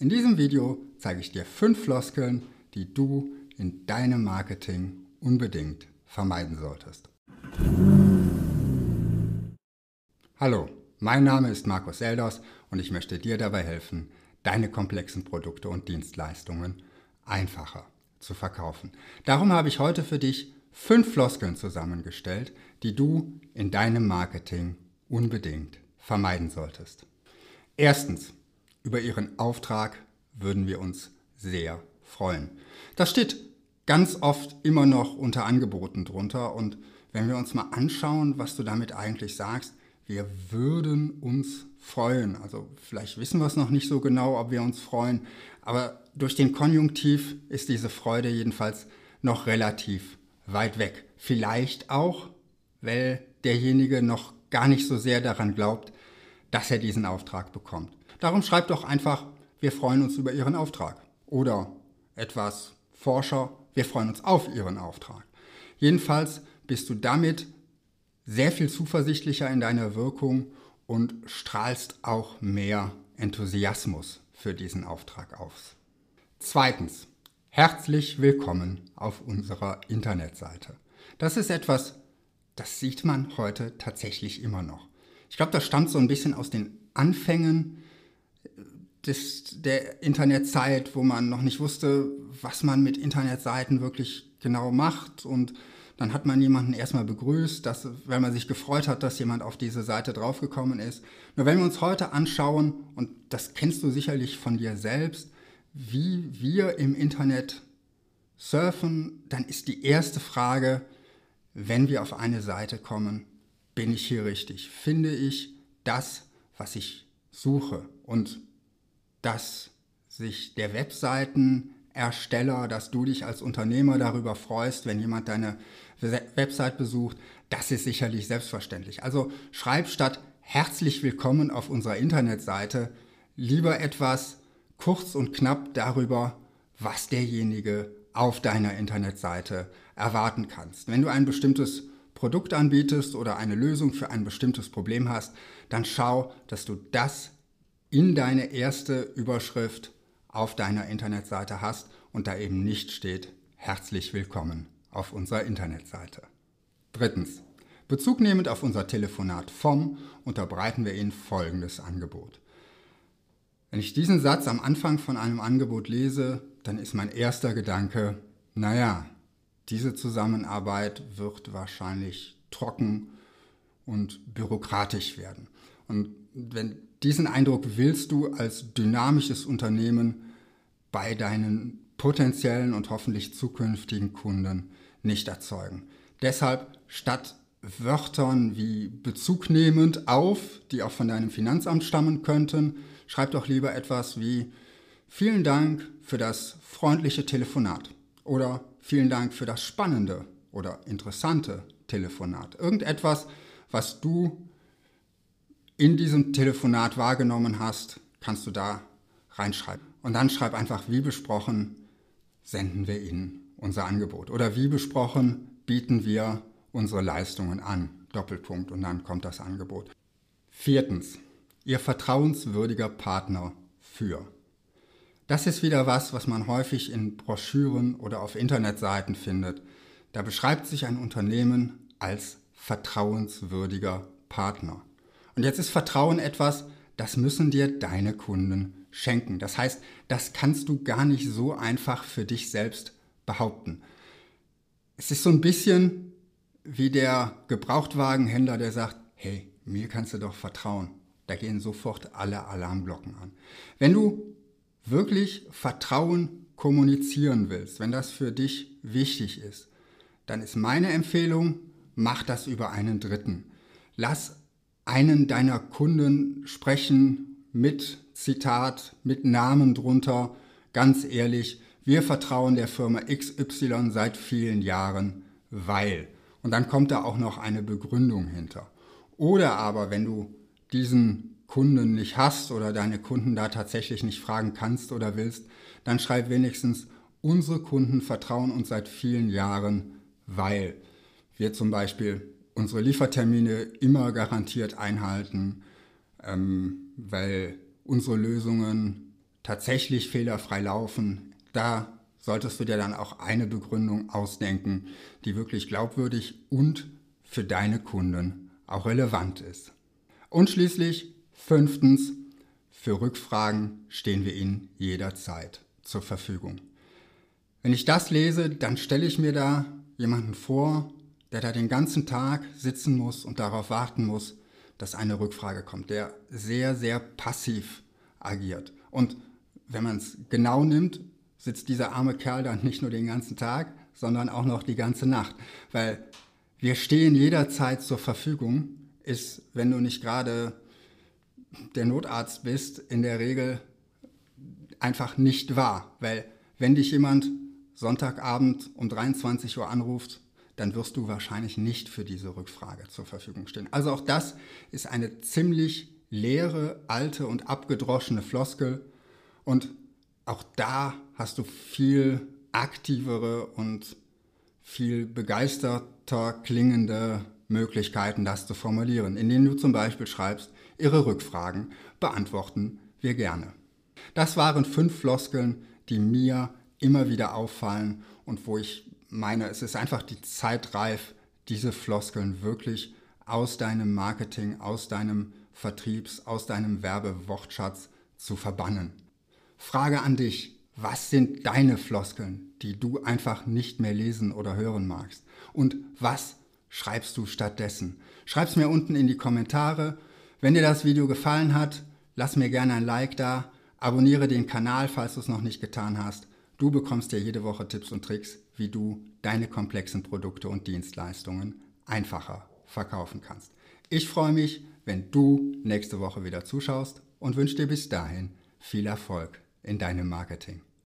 In diesem Video zeige ich dir fünf Floskeln, die du in deinem Marketing unbedingt vermeiden solltest. Hallo, mein Name ist Markus Elders und ich möchte dir dabei helfen, deine komplexen Produkte und Dienstleistungen einfacher zu verkaufen. Darum habe ich heute für dich fünf Floskeln zusammengestellt, die du in deinem Marketing unbedingt vermeiden solltest. Erstens, über Ihren Auftrag würden wir uns sehr freuen. Das steht ganz oft immer noch unter Angeboten drunter und wenn wir uns mal anschauen, was du damit eigentlich sagst, wir würden uns freuen. Also vielleicht wissen wir es noch nicht so genau, ob wir uns freuen, aber durch den Konjunktiv ist diese Freude jedenfalls noch relativ weit weg. Vielleicht auch, weil derjenige noch gar nicht so sehr daran glaubt, dass er diesen Auftrag bekommt. Darum schreibt doch einfach, wir freuen uns über Ihren Auftrag. Oder etwas Forscher, wir freuen uns auf Ihren Auftrag. Jedenfalls bist du damit sehr viel zuversichtlicher in deiner Wirkung und strahlst auch mehr Enthusiasmus für diesen Auftrag aus. Zweitens, herzlich willkommen auf unserer Internetseite. Das ist etwas, das sieht man heute tatsächlich immer noch. Ich glaube, das stammt so ein bisschen aus den Anfängen des, der Internetzeit, wo man noch nicht wusste, was man mit Internetseiten wirklich genau macht. Und dann hat man jemanden erstmal begrüßt, dass, weil man sich gefreut hat, dass jemand auf diese Seite draufgekommen ist. Nur wenn wir uns heute anschauen, und das kennst du sicherlich von dir selbst, wie wir im Internet surfen, dann ist die erste Frage, wenn wir auf eine Seite kommen, bin ich hier richtig? Finde ich das, was ich suche? Und dass sich der Webseitenersteller, dass du dich als Unternehmer darüber freust, wenn jemand deine Website besucht, das ist sicherlich selbstverständlich. Also schreib statt herzlich willkommen auf unserer Internetseite lieber etwas kurz und knapp darüber, was derjenige auf deiner Internetseite erwarten kannst. Wenn du ein bestimmtes Produkt anbietest oder eine Lösung für ein bestimmtes Problem hast, dann schau, dass du das in deine erste Überschrift auf deiner Internetseite hast und da eben nicht steht, herzlich willkommen auf unserer Internetseite. Drittens, bezugnehmend auf unser Telefonat vom unterbreiten wir Ihnen folgendes Angebot. Wenn ich diesen Satz am Anfang von einem Angebot lese, dann ist mein erster Gedanke, naja, diese Zusammenarbeit wird wahrscheinlich trocken und bürokratisch werden. Und wenn diesen Eindruck willst du als dynamisches Unternehmen bei deinen potenziellen und hoffentlich zukünftigen Kunden nicht erzeugen. Deshalb statt Wörtern wie bezugnehmend auf, die auch von deinem Finanzamt stammen könnten, schreib doch lieber etwas wie vielen Dank für das freundliche Telefonat oder vielen Dank für das spannende oder interessante Telefonat. Irgendetwas, was du in diesem Telefonat wahrgenommen hast, kannst du da reinschreiben. Und dann schreib einfach, wie besprochen, senden wir Ihnen unser Angebot. Oder wie besprochen, bieten wir unsere Leistungen an. Doppelpunkt. Und dann kommt das Angebot. Viertens, Ihr vertrauenswürdiger Partner für. Das ist wieder was, was man häufig in Broschüren oder auf Internetseiten findet. Da beschreibt sich ein Unternehmen als vertrauenswürdiger Partner. Und jetzt ist Vertrauen etwas, das müssen dir deine Kunden schenken. Das heißt, das kannst du gar nicht so einfach für dich selbst behaupten. Es ist so ein bisschen wie der Gebrauchtwagenhändler, der sagt, hey, mir kannst du doch vertrauen. Da gehen sofort alle Alarmglocken an. Wenn du wirklich Vertrauen kommunizieren willst, wenn das für dich wichtig ist, dann ist meine Empfehlung, mach das über einen Dritten. Lass einen deiner Kunden sprechen mit Zitat, mit Namen drunter, ganz ehrlich, wir vertrauen der Firma XY seit vielen Jahren, weil. Und dann kommt da auch noch eine Begründung hinter. Oder aber, wenn du diesen Kunden nicht hast oder deine Kunden da tatsächlich nicht fragen kannst oder willst, dann schreib wenigstens, unsere Kunden vertrauen uns seit vielen Jahren, weil wir zum Beispiel unsere Liefertermine immer garantiert einhalten, ähm, weil unsere Lösungen tatsächlich fehlerfrei laufen, da solltest du dir dann auch eine Begründung ausdenken, die wirklich glaubwürdig und für deine Kunden auch relevant ist. Und schließlich fünftens, für Rückfragen stehen wir Ihnen jederzeit zur Verfügung. Wenn ich das lese, dann stelle ich mir da jemanden vor, der da den ganzen Tag sitzen muss und darauf warten muss, dass eine Rückfrage kommt, der sehr, sehr passiv agiert. Und wenn man es genau nimmt, sitzt dieser arme Kerl dann nicht nur den ganzen Tag, sondern auch noch die ganze Nacht. Weil wir stehen jederzeit zur Verfügung, ist, wenn du nicht gerade der Notarzt bist, in der Regel einfach nicht wahr. Weil wenn dich jemand Sonntagabend um 23 Uhr anruft, dann wirst du wahrscheinlich nicht für diese Rückfrage zur Verfügung stehen. Also auch das ist eine ziemlich leere, alte und abgedroschene Floskel. Und auch da hast du viel aktivere und viel begeisterter klingende Möglichkeiten, das zu formulieren, indem du zum Beispiel schreibst, Ihre Rückfragen beantworten wir gerne. Das waren fünf Floskeln, die mir immer wieder auffallen und wo ich meine, es ist einfach die Zeit reif, diese Floskeln wirklich aus deinem Marketing, aus deinem Vertriebs, aus deinem Werbewortschatz zu verbannen. Frage an dich, was sind deine Floskeln, die du einfach nicht mehr lesen oder hören magst? Und was schreibst du stattdessen? Schreib's mir unten in die Kommentare. Wenn dir das Video gefallen hat, lass mir gerne ein Like da, abonniere den Kanal, falls du es noch nicht getan hast. Du bekommst ja jede Woche Tipps und Tricks, wie du deine komplexen Produkte und Dienstleistungen einfacher verkaufen kannst. Ich freue mich, wenn du nächste Woche wieder zuschaust und wünsche dir bis dahin viel Erfolg in deinem Marketing.